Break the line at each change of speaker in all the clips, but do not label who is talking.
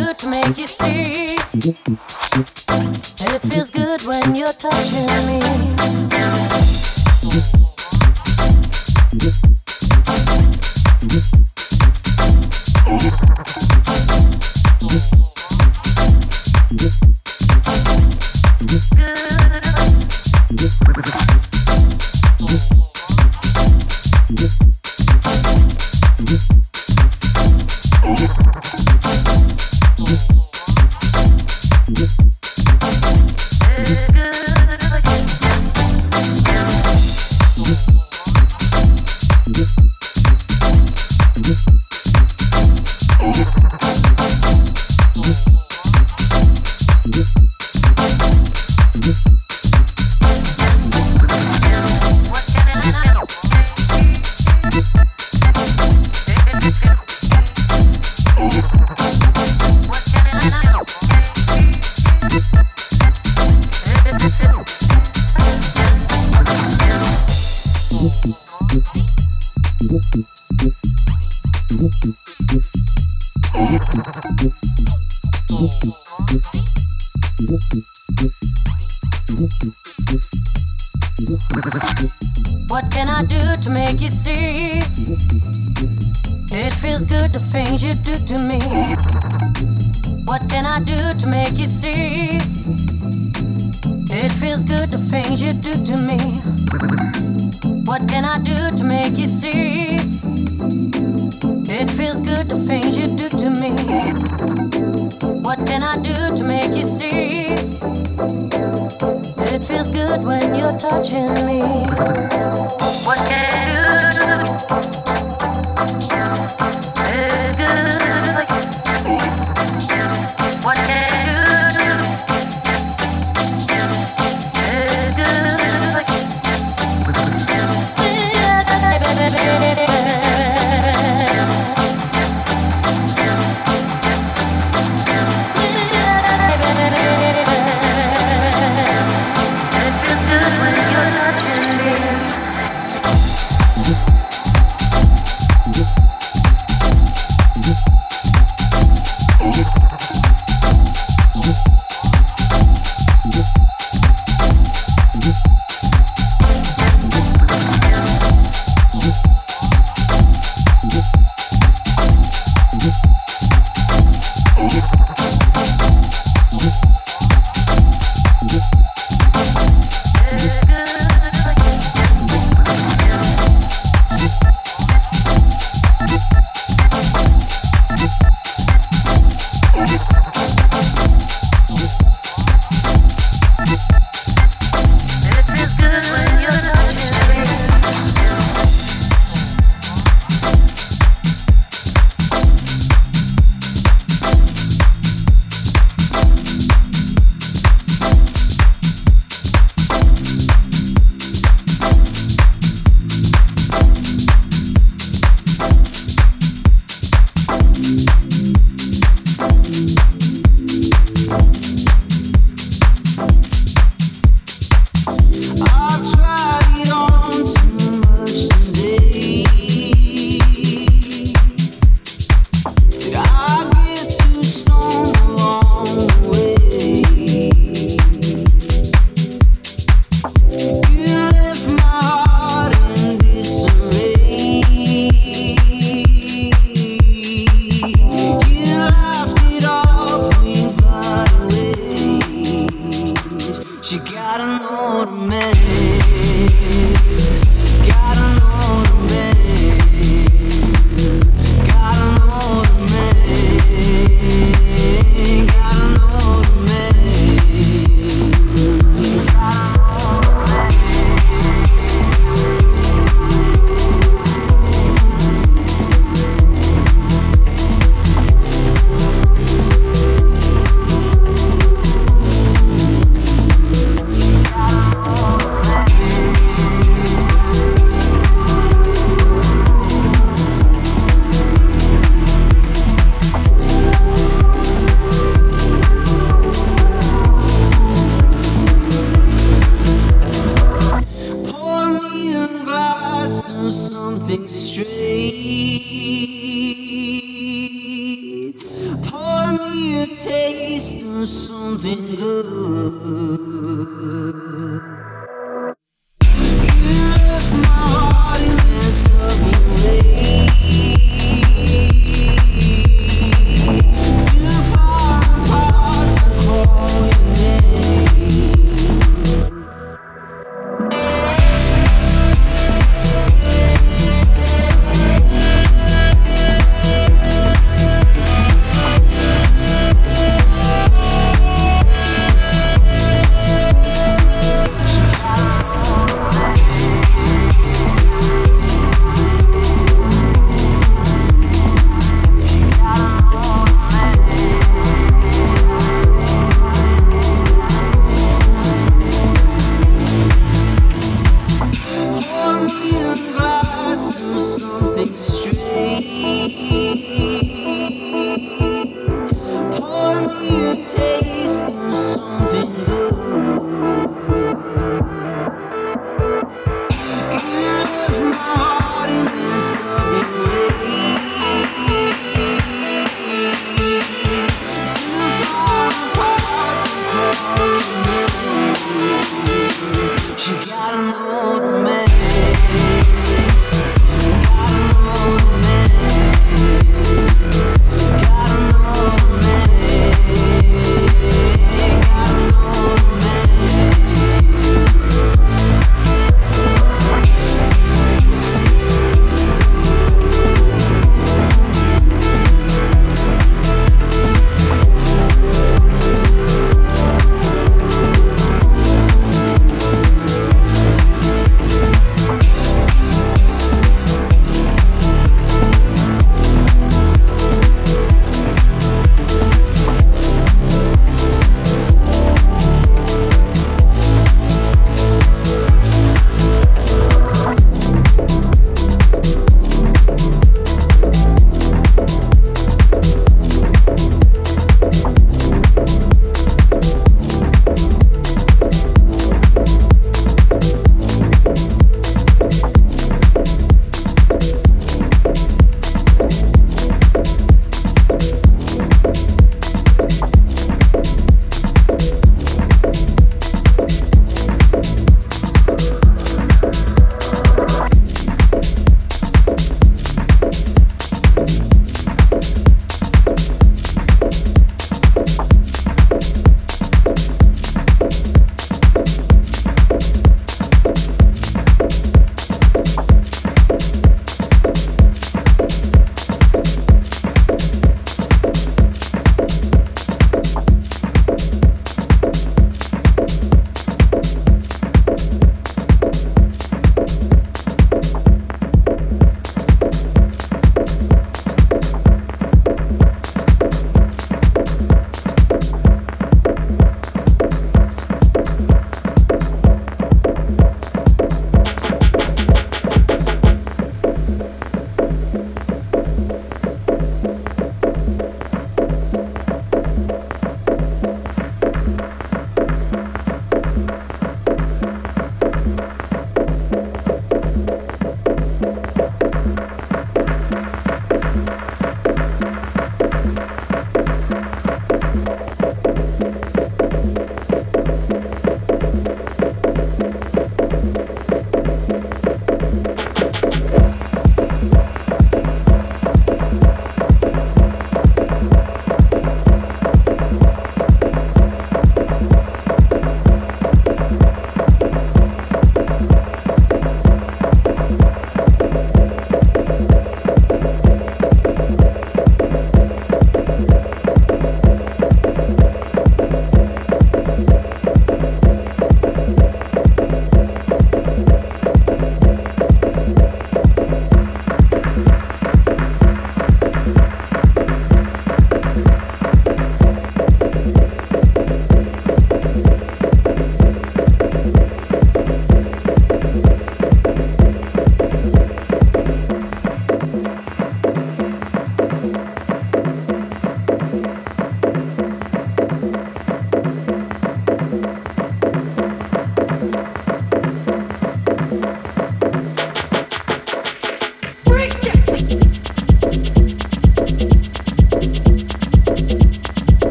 good to make you see? And it feels good when you're touching me. Yeah.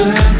turn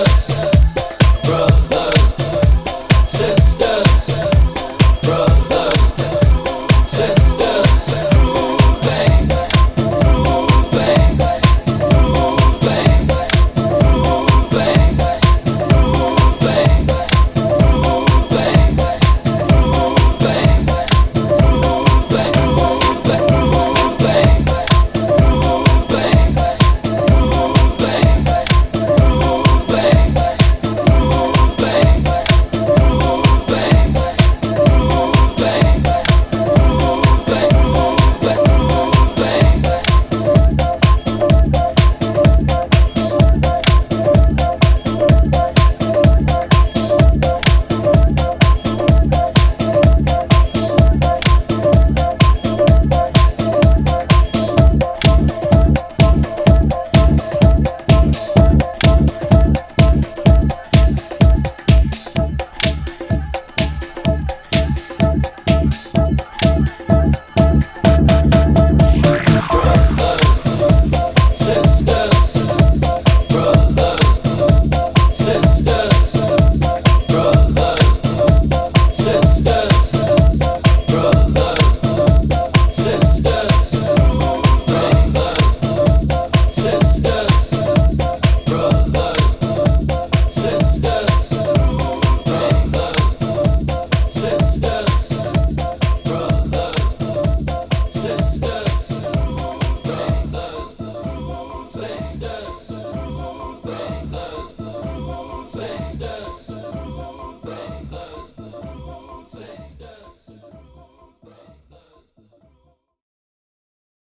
yourself.